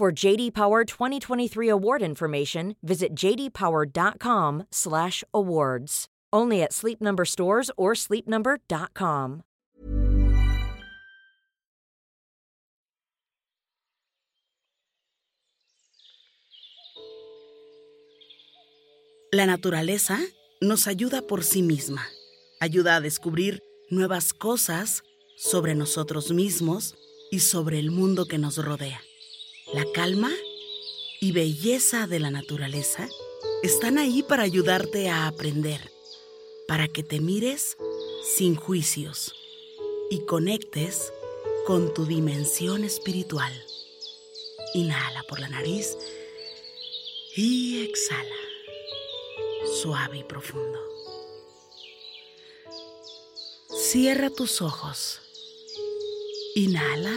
For JD Power 2023 award information, visit jdpower.com/awards. Only at Sleep Number stores or sleepnumber.com. La naturaleza nos ayuda por sí misma. Ayuda a descubrir nuevas cosas sobre nosotros mismos y sobre el mundo que nos rodea. La calma y belleza de la naturaleza están ahí para ayudarte a aprender, para que te mires sin juicios y conectes con tu dimensión espiritual. Inhala por la nariz y exhala, suave y profundo. Cierra tus ojos. Inhala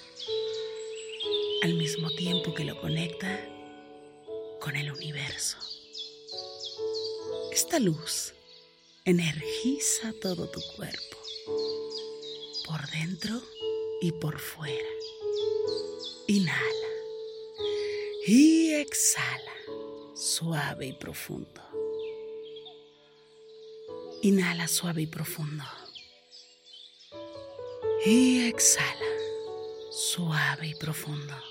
al mismo tiempo que lo conecta con el universo. Esta luz energiza todo tu cuerpo, por dentro y por fuera. Inhala y exhala, suave y profundo. Inhala suave y profundo. Y exhala, suave y profundo.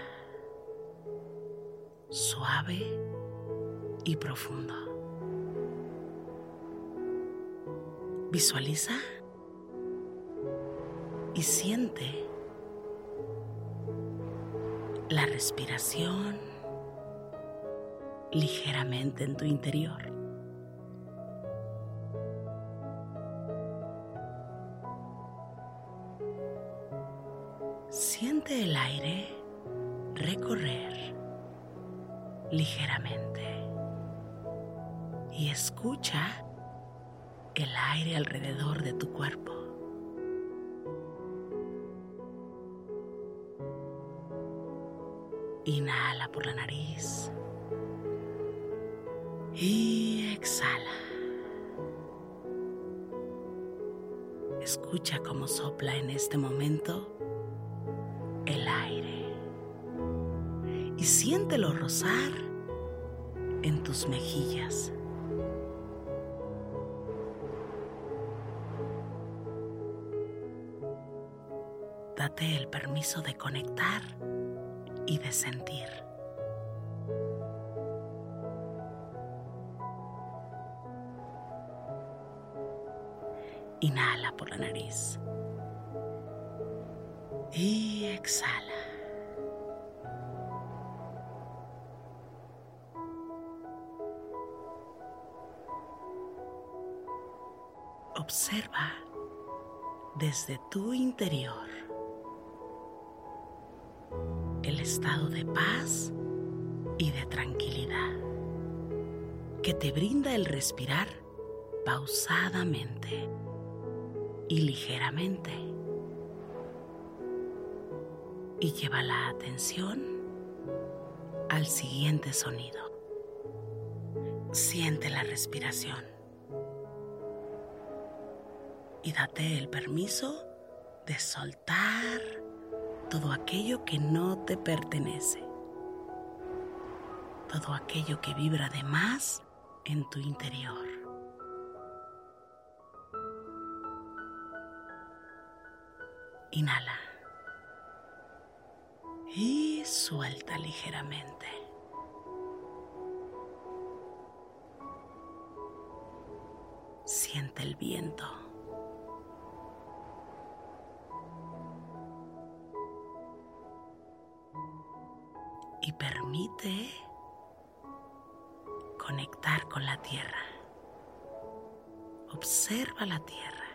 suave y profundo. Visualiza y siente la respiración ligeramente en tu interior. Siente el aire recorrer ligeramente y escucha el aire alrededor de tu cuerpo. Inhala por la nariz y exhala. Escucha cómo sopla en este momento el aire y siéntelo rozar en tus mejillas. Date el permiso de conectar y de sentir. Inhala por la nariz. Y exhala. Observa desde tu interior el estado de paz y de tranquilidad que te brinda el respirar pausadamente y ligeramente. y lleva la atención al siguiente sonido. Siente la respiración y date el permiso de soltar todo aquello que no te pertenece, todo aquello que vibra de más en tu interior. Inhala y suelta ligeramente. Siente el viento. Conectar con la tierra. Observa la tierra.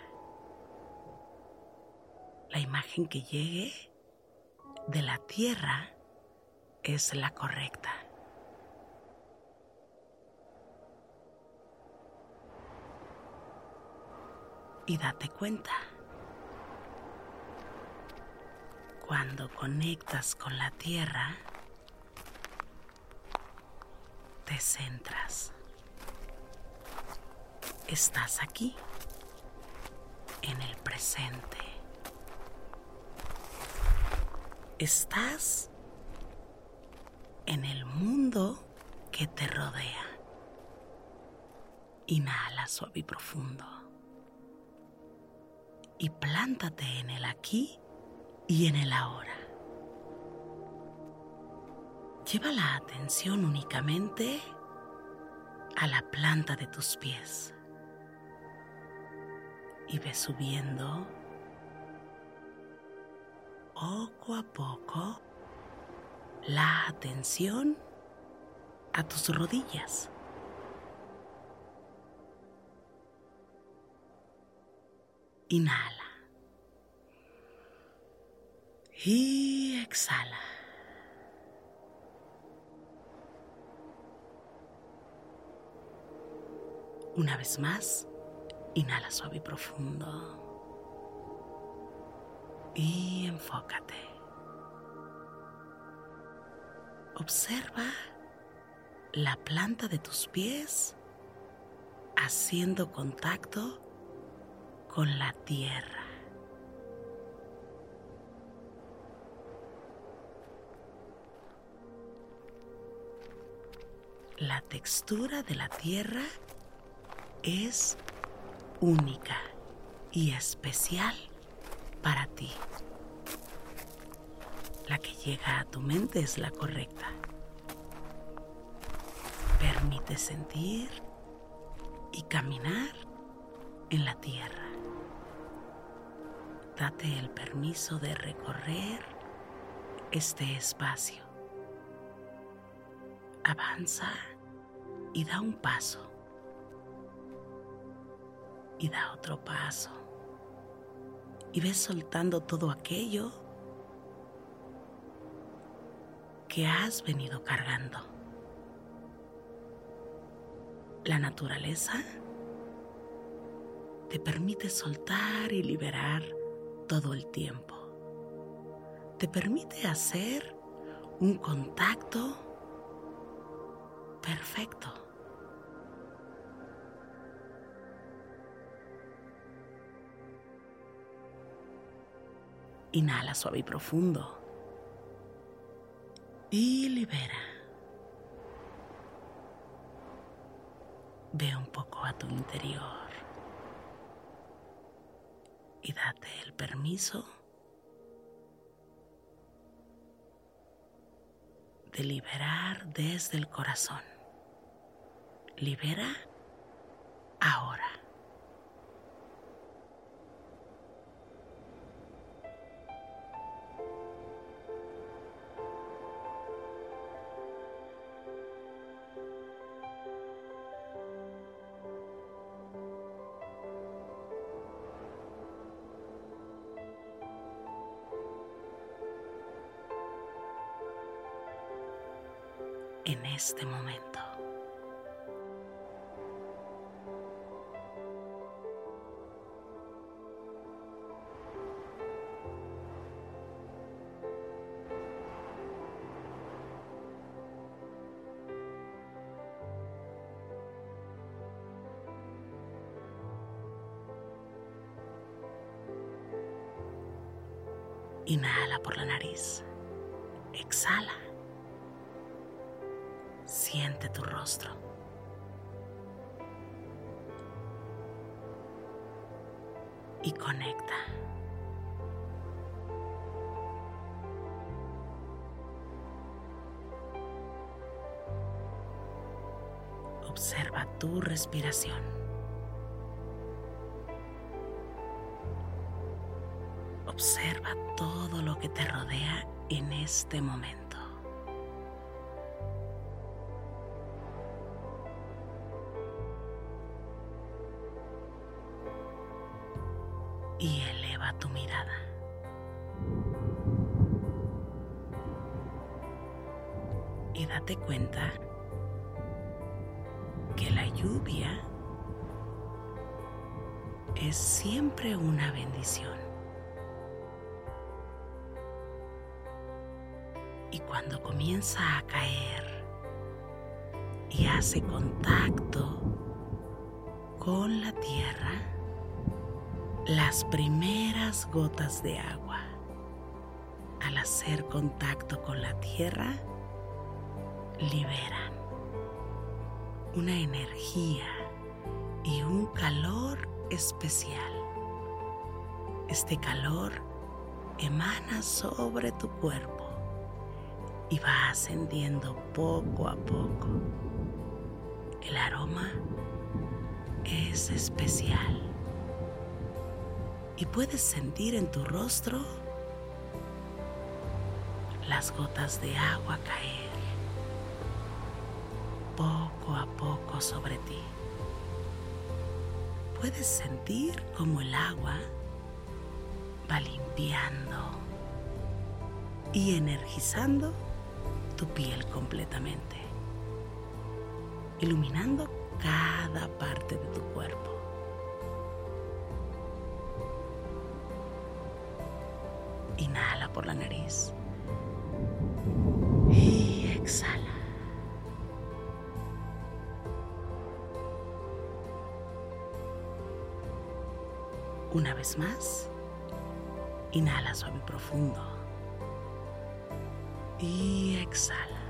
La imagen que llegue de la tierra es la correcta. Y date cuenta, cuando conectas con la tierra, te centras. Estás aquí, en el presente. Estás en el mundo que te rodea. Inhala suave y profundo. Y plántate en el aquí y en el ahora. Lleva la atención únicamente a la planta de tus pies y ve subiendo poco a poco la atención a tus rodillas. Inhala. Y exhala. Una vez más, inhala suave y profundo y enfócate. Observa la planta de tus pies haciendo contacto con la tierra. La textura de la tierra es única y especial para ti. La que llega a tu mente es la correcta. Permite sentir y caminar en la tierra. Date el permiso de recorrer este espacio. Avanza y da un paso. Y da otro paso y ves soltando todo aquello que has venido cargando. La naturaleza te permite soltar y liberar todo el tiempo. Te permite hacer un contacto perfecto. Inhala suave y profundo. Y libera. Ve un poco a tu interior. Y date el permiso de liberar desde el corazón. Libera ahora. este momento. Inhala por la nariz. Exhala. Siente tu rostro. Y conecta. Observa tu respiración. Observa todo lo que te rodea en este momento. Y eleva tu mirada. Y date cuenta que la lluvia es siempre una bendición. Y cuando comienza a caer y hace contacto con la tierra, las primeras gotas de agua, al hacer contacto con la tierra, liberan una energía y un calor especial. Este calor emana sobre tu cuerpo y va ascendiendo poco a poco. El aroma es especial y puedes sentir en tu rostro las gotas de agua caer poco a poco sobre ti. Puedes sentir como el agua va limpiando y energizando tu piel completamente, iluminando cada parte de tu cuerpo. Por la nariz y exhala. Una vez más, inhala suave y profundo y exhala.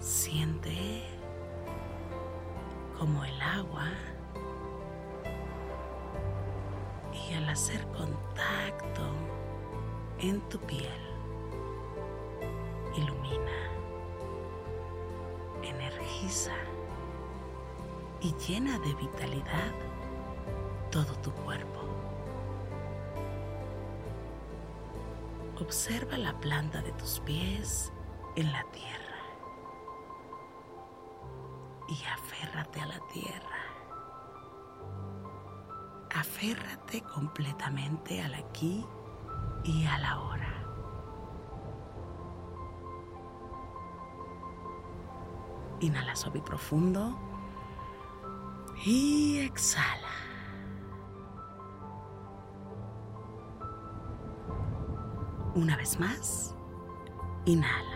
Siente como el agua al hacer contacto en tu piel ilumina, energiza y llena de vitalidad todo tu cuerpo. Observa la planta de tus pies en la tierra y aférrate a la tierra. Aférrate completamente al aquí y a la hora. Inhala suave profundo y exhala. Una vez más, inhala.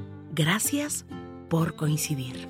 Gracias por coincidir.